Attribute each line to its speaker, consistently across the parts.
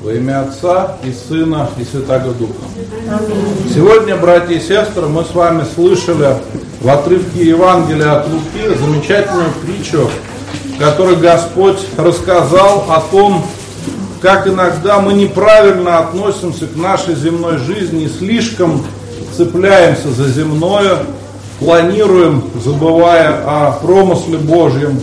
Speaker 1: Во имя Отца и Сына и Святого Духа. Сегодня, братья и сестры, мы с вами слышали в отрывке Евангелия от Луки замечательную притчу, в которой Господь рассказал о том, как иногда мы неправильно относимся к нашей земной жизни и слишком цепляемся за земное, планируем, забывая о промысле Божьем.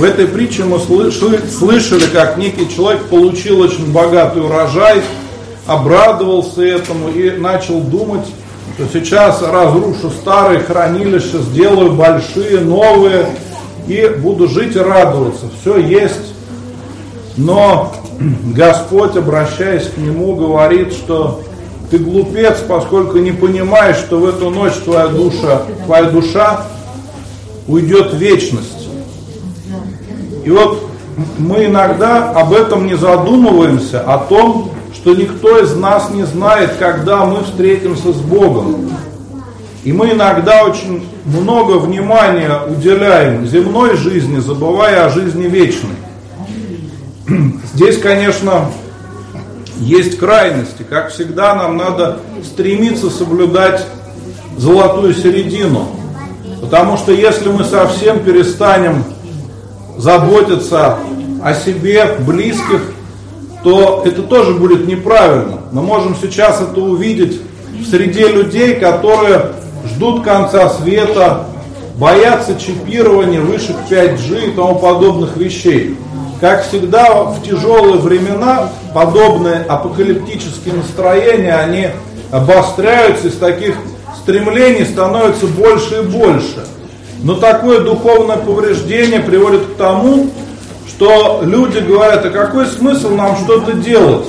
Speaker 1: В этой притче мы слышали, как некий человек получил очень богатый урожай, обрадовался этому и начал думать, что сейчас разрушу старые хранилища, сделаю большие, новые, и буду жить и радоваться. Все есть. Но Господь, обращаясь к нему, говорит, что ты глупец, поскольку не понимаешь, что в эту ночь твоя душа, твоя душа уйдет в вечность. И вот мы иногда об этом не задумываемся, о том, что никто из нас не знает, когда мы встретимся с Богом. И мы иногда очень много внимания уделяем земной жизни, забывая о жизни вечной. Здесь, конечно, есть крайности. Как всегда, нам надо стремиться соблюдать золотую середину. Потому что если мы совсем перестанем заботиться о себе, близких, то это тоже будет неправильно. Мы можем сейчас это увидеть в среде людей, которые ждут конца света, боятся чипирования, вышек 5G и тому подобных вещей. Как всегда, в тяжелые времена подобные апокалиптические настроения, они обостряются, из таких стремлений становится больше и больше. Но такое духовное повреждение приводит к тому, что люди говорят, а какой смысл нам что-то делать?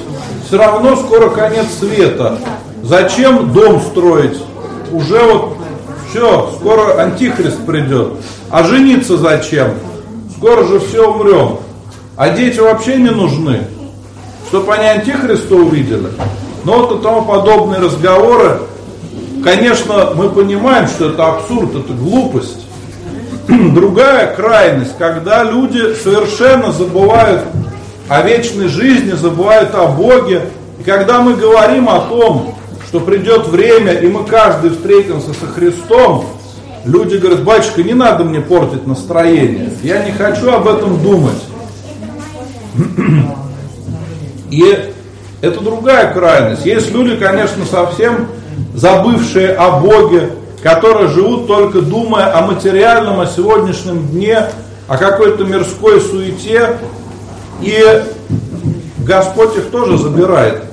Speaker 1: Все равно скоро конец света. Зачем дом строить? Уже вот все, скоро антихрист придет. А жениться зачем? Скоро же все умрем. А дети вообще не нужны. Чтобы они антихриста увидели. Но вот и тому подобные разговоры, конечно, мы понимаем, что это абсурд, это глупость. Другая крайность, когда люди совершенно забывают о вечной жизни, забывают о Боге. И когда мы говорим о том, что придет время, и мы каждый встретимся со Христом, люди говорят, батюшка, не надо мне портить настроение, я не хочу об этом думать. И это другая крайность. Есть люди, конечно, совсем забывшие о Боге, которые живут только думая о материальном, о сегодняшнем дне, о какой-то мирской суете. И Господь их тоже забирает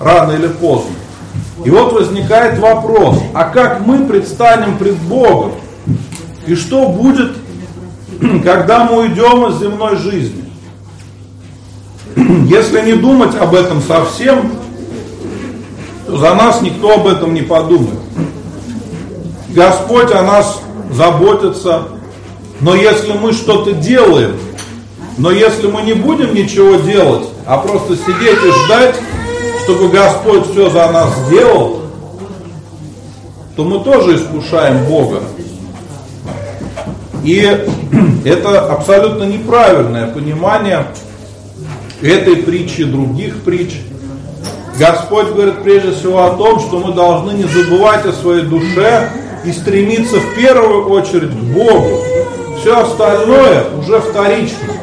Speaker 1: рано или поздно. И вот возникает вопрос, а как мы предстанем пред Богом? И что будет, когда мы уйдем из земной жизни? Если не думать об этом совсем, то за нас никто об этом не подумает. Господь о нас заботится, но если мы что-то делаем, но если мы не будем ничего делать, а просто сидеть и ждать, чтобы Господь все за нас сделал, то мы тоже искушаем Бога. И это абсолютно неправильное понимание этой притчи, других притч. Господь говорит прежде всего о том, что мы должны не забывать о своей душе и стремиться в первую очередь к Богу. Все остальное уже вторично.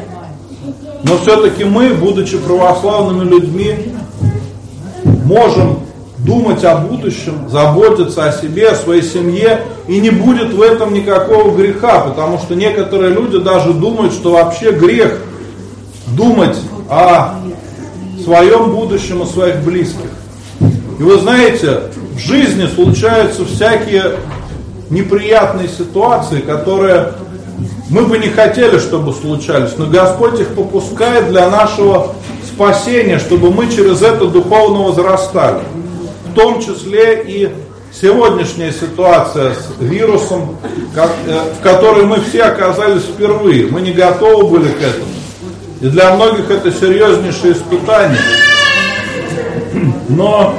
Speaker 1: Но все-таки мы, будучи православными людьми, можем думать о будущем, заботиться о себе, о своей семье, и не будет в этом никакого греха, потому что некоторые люди даже думают, что вообще грех думать о своем будущем, о своих близких. И вы знаете, в жизни случаются всякие неприятные ситуации, которые мы бы не хотели, чтобы случались, но Господь их попускает для нашего спасения, чтобы мы через это духовно возрастали. В том числе и сегодняшняя ситуация с вирусом, э, в которой мы все оказались впервые. Мы не готовы были к этому. И для многих это серьезнейшее испытание. Но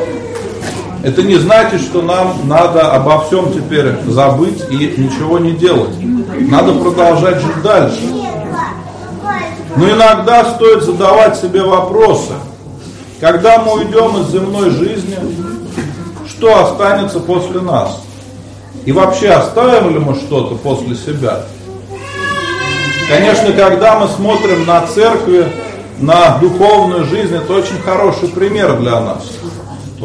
Speaker 1: это не значит, что нам надо обо всем теперь забыть и ничего не делать. Надо продолжать жить дальше. Но иногда стоит задавать себе вопросы. когда мы уйдем из земной жизни, что останется после нас? И вообще оставим ли мы что-то после себя? Конечно, когда мы смотрим на церкви, на духовную жизнь, это очень хороший пример для нас.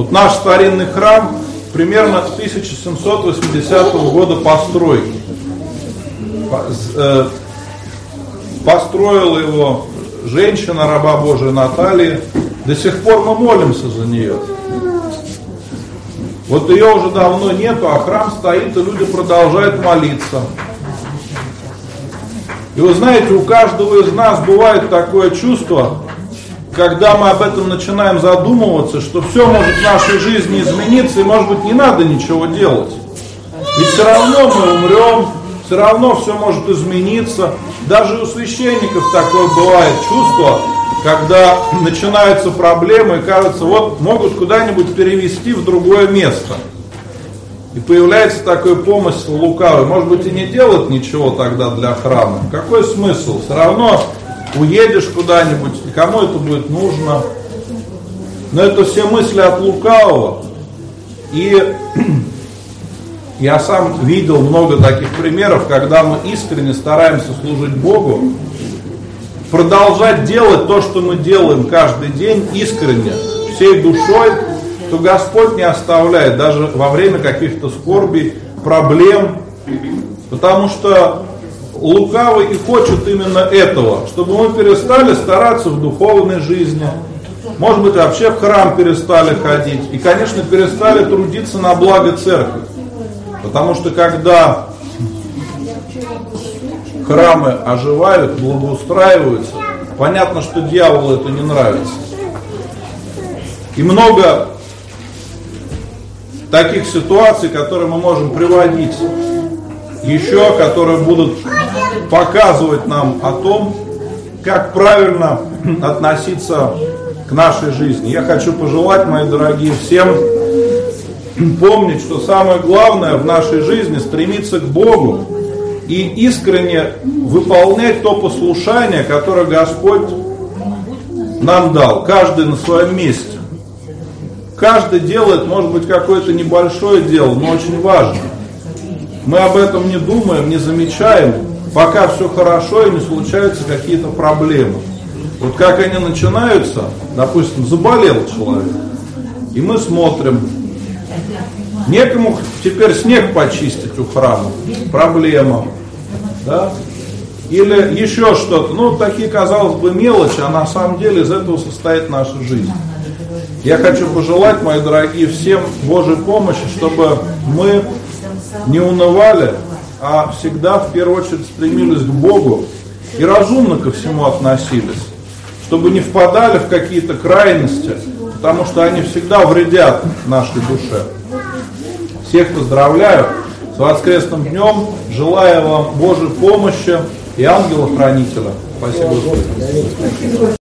Speaker 1: Вот наш старинный храм примерно 1780 года постройки. Э, построила его женщина, раба Божия Наталья. До сих пор мы молимся за нее. Вот ее уже давно нету, а храм стоит, и люди продолжают молиться. И вы знаете, у каждого из нас бывает такое чувство, когда мы об этом начинаем задумываться, что все может в нашей жизни измениться, и может быть не надо ничего делать. Ведь все равно мы умрем, все равно все может измениться. Даже у священников такое бывает чувство, когда начинаются проблемы, и кажется, вот могут куда-нибудь перевести в другое место. И появляется такой помысл лукавый. Может быть и не делать ничего тогда для храма. Какой смысл? Все равно уедешь куда-нибудь, и кому это будет нужно. Но это все мысли от лукавого. И я сам видел много таких примеров, когда мы искренне стараемся служить Богу, продолжать делать то, что мы делаем каждый день искренне, всей душой, то Господь не оставляет даже во время каких-то скорбей, проблем, потому что лукавый и хочет именно этого, чтобы мы перестали стараться в духовной жизни, может быть, вообще в храм перестали ходить и, конечно, перестали трудиться на благо церкви. Потому что когда храмы оживают, благоустраиваются, понятно, что дьяволу это не нравится. И много таких ситуаций, которые мы можем приводить еще, которые будут показывать нам о том, как правильно относиться к нашей жизни. Я хочу пожелать, мои дорогие, всем помнить, что самое главное в нашей жизни стремиться к Богу и искренне выполнять то послушание, которое Господь нам дал, каждый на своем месте. Каждый делает, может быть, какое-то небольшое дело, но очень важное. Мы об этом не думаем, не замечаем, пока все хорошо и не случаются какие-то проблемы. Вот как они начинаются, допустим, заболел человек, и мы смотрим, Некому теперь снег почистить у храма. Проблема. Да? Или еще что-то. Ну, такие, казалось бы, мелочи, а на самом деле из этого состоит наша жизнь. Я хочу пожелать, мои дорогие, всем Божьей помощи, чтобы мы не унывали, а всегда в первую очередь стремились к Богу и разумно ко всему относились, чтобы не впадали в какие-то крайности, потому что они всегда вредят нашей душе. Всех поздравляю с воскресным днем. Желаю вам Божьей помощи и ангела-хранителя. Спасибо.